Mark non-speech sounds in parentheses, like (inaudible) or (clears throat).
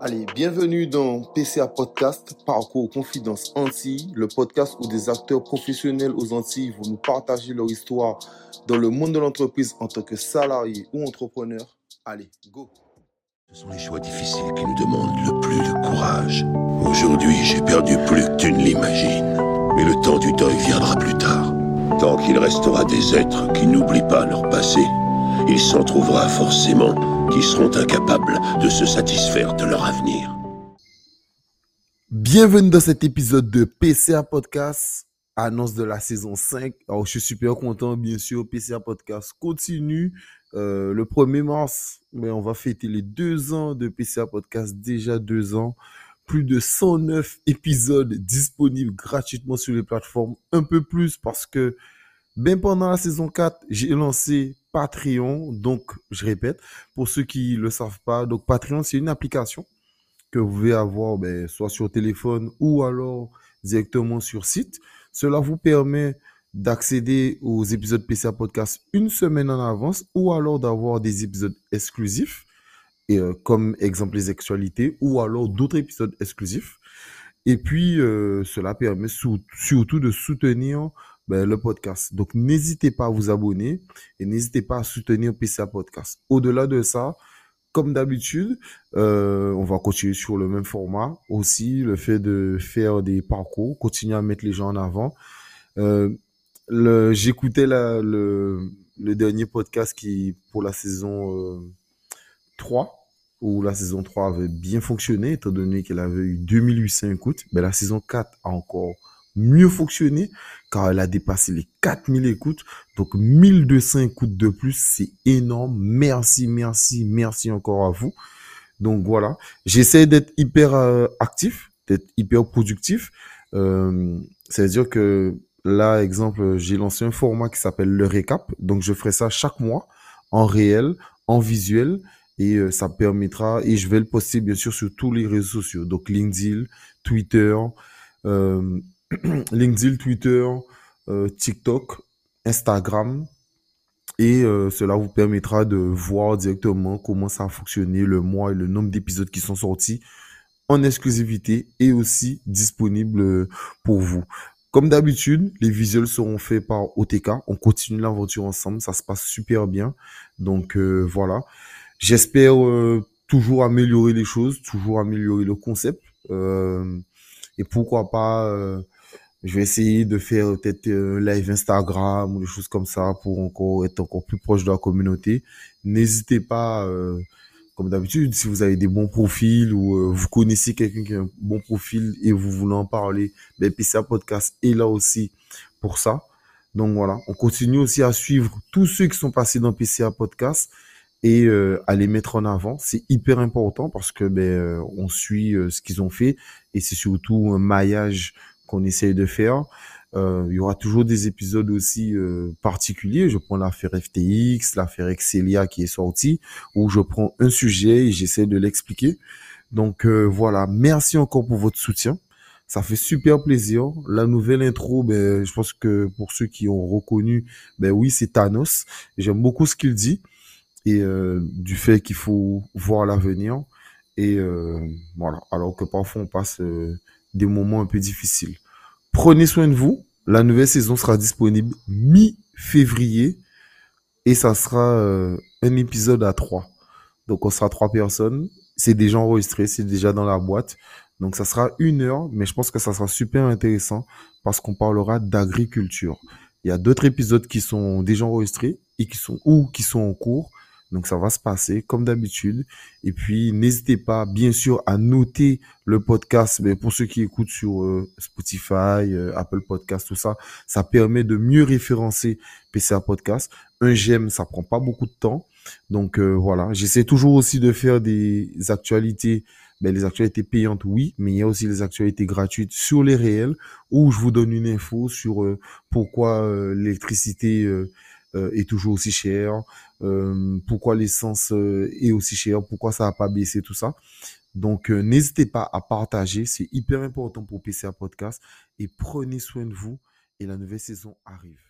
Allez, bienvenue dans PCA Podcast, Parcours Confidence Antilles, le podcast où des acteurs professionnels aux Antilles vont nous partager leur histoire dans le monde de l'entreprise en tant que salarié ou entrepreneur. Allez, go Ce sont les choix difficiles qui nous demandent le plus de courage. Aujourd'hui, j'ai perdu plus que tu ne l'imagines. Mais le temps du deuil viendra plus tard. Tant qu'il restera des êtres qui n'oublient pas leur passé, il s'en trouvera forcément qui seront incapables de se satisfaire de leur avenir. Bienvenue dans cet épisode de PCA Podcast, annonce de la saison 5. Alors, je suis super content, bien sûr, PCA Podcast continue. Euh, le 1er mars, mais on va fêter les deux ans de PCA Podcast, déjà deux ans. Plus de 109 épisodes disponibles gratuitement sur les plateformes. Un peu plus parce que, ben pendant la saison 4, j'ai lancé Patreon. Donc, je répète, pour ceux qui ne le savent pas, donc Patreon, c'est une application que vous pouvez avoir ben, soit sur téléphone ou alors directement sur site. Cela vous permet d'accéder aux épisodes PCA Podcast une semaine en avance ou alors d'avoir des épisodes exclusifs, et, euh, comme exemple les actualités, ou alors d'autres épisodes exclusifs. Et puis, euh, cela permet surtout de soutenir ben, le podcast. Donc, n'hésitez pas à vous abonner et n'hésitez pas à soutenir PCA Podcast. Au-delà de ça, comme d'habitude, euh, on va continuer sur le même format. Aussi, le fait de faire des parcours, continuer à mettre les gens en avant. Euh, J'écoutais le, dernier podcast qui pour la saison euh, 3, où la saison 3 avait bien fonctionné, étant donné qu'elle avait eu 2800 écoutes. Mais la saison 4 a encore mieux fonctionné, car elle a dépassé les 4000 écoutes. Donc 1200 écoutes de plus, c'est énorme. Merci, merci, merci encore à vous. Donc voilà, j'essaie d'être hyper euh, actif, d'être hyper productif. Euh, C'est-à-dire que là, exemple, j'ai lancé un format qui s'appelle le récap. Donc je ferai ça chaque mois en réel, en visuel. Et euh, ça permettra, et je vais le poster bien sûr sur tous les réseaux sociaux, donc LinkedIn, Twitter, euh, (clears throat) LinkedIn, Twitter, euh, TikTok, Instagram. Et euh, cela vous permettra de voir directement comment ça a fonctionné, le mois et le nombre d'épisodes qui sont sortis en exclusivité et aussi disponibles pour vous. Comme d'habitude, les visuels seront faits par OTK. On continue l'aventure ensemble. Ça se passe super bien. Donc euh, voilà. J'espère euh, toujours améliorer les choses, toujours améliorer le concept. Euh, et pourquoi pas, euh, je vais essayer de faire peut-être un live Instagram ou des choses comme ça pour encore être encore plus proche de la communauté. N'hésitez pas, euh, comme d'habitude, si vous avez des bons profils ou euh, vous connaissez quelqu'un qui a un bon profil et vous voulez en parler, ben PCA Podcast est là aussi pour ça. Donc voilà, on continue aussi à suivre tous ceux qui sont passés dans PCA Podcast et euh, à les mettre en avant. C'est hyper important parce que ben, euh, on suit euh, ce qu'ils ont fait et c'est surtout un maillage qu'on essaye de faire. Euh, il y aura toujours des épisodes aussi euh, particuliers. Je prends l'affaire FTX, l'affaire Excelia qui est sortie, où je prends un sujet et j'essaie de l'expliquer. Donc euh, voilà, merci encore pour votre soutien. Ça fait super plaisir. La nouvelle intro, ben, je pense que pour ceux qui ont reconnu, ben oui, c'est Thanos. J'aime beaucoup ce qu'il dit et euh, du fait qu'il faut voir l'avenir. Et euh, voilà, alors que parfois on passe euh, des moments un peu difficiles. Prenez soin de vous. La nouvelle saison sera disponible mi-février et ça sera euh, un épisode à trois. Donc on sera trois personnes. C'est déjà enregistré, c'est déjà dans la boîte. Donc ça sera une heure, mais je pense que ça sera super intéressant parce qu'on parlera d'agriculture. Il y a d'autres épisodes qui sont déjà enregistrés et qui sont ou qui sont en cours. Donc ça va se passer comme d'habitude. Et puis n'hésitez pas, bien sûr, à noter le podcast. Mais pour ceux qui écoutent sur euh, Spotify, euh, Apple Podcast, tout ça, ça permet de mieux référencer PCA Podcast. Un j'aime, ça prend pas beaucoup de temps. Donc euh, voilà, j'essaie toujours aussi de faire des actualités. Ben, les actualités payantes, oui, mais il y a aussi les actualités gratuites sur les réels où je vous donne une info sur euh, pourquoi l'électricité est toujours aussi chère, euh, pourquoi l'essence euh, est aussi chère, pourquoi ça n'a pas baissé, tout ça. Donc, euh, n'hésitez pas à partager, c'est hyper important pour PCA Podcast et prenez soin de vous et la nouvelle saison arrive.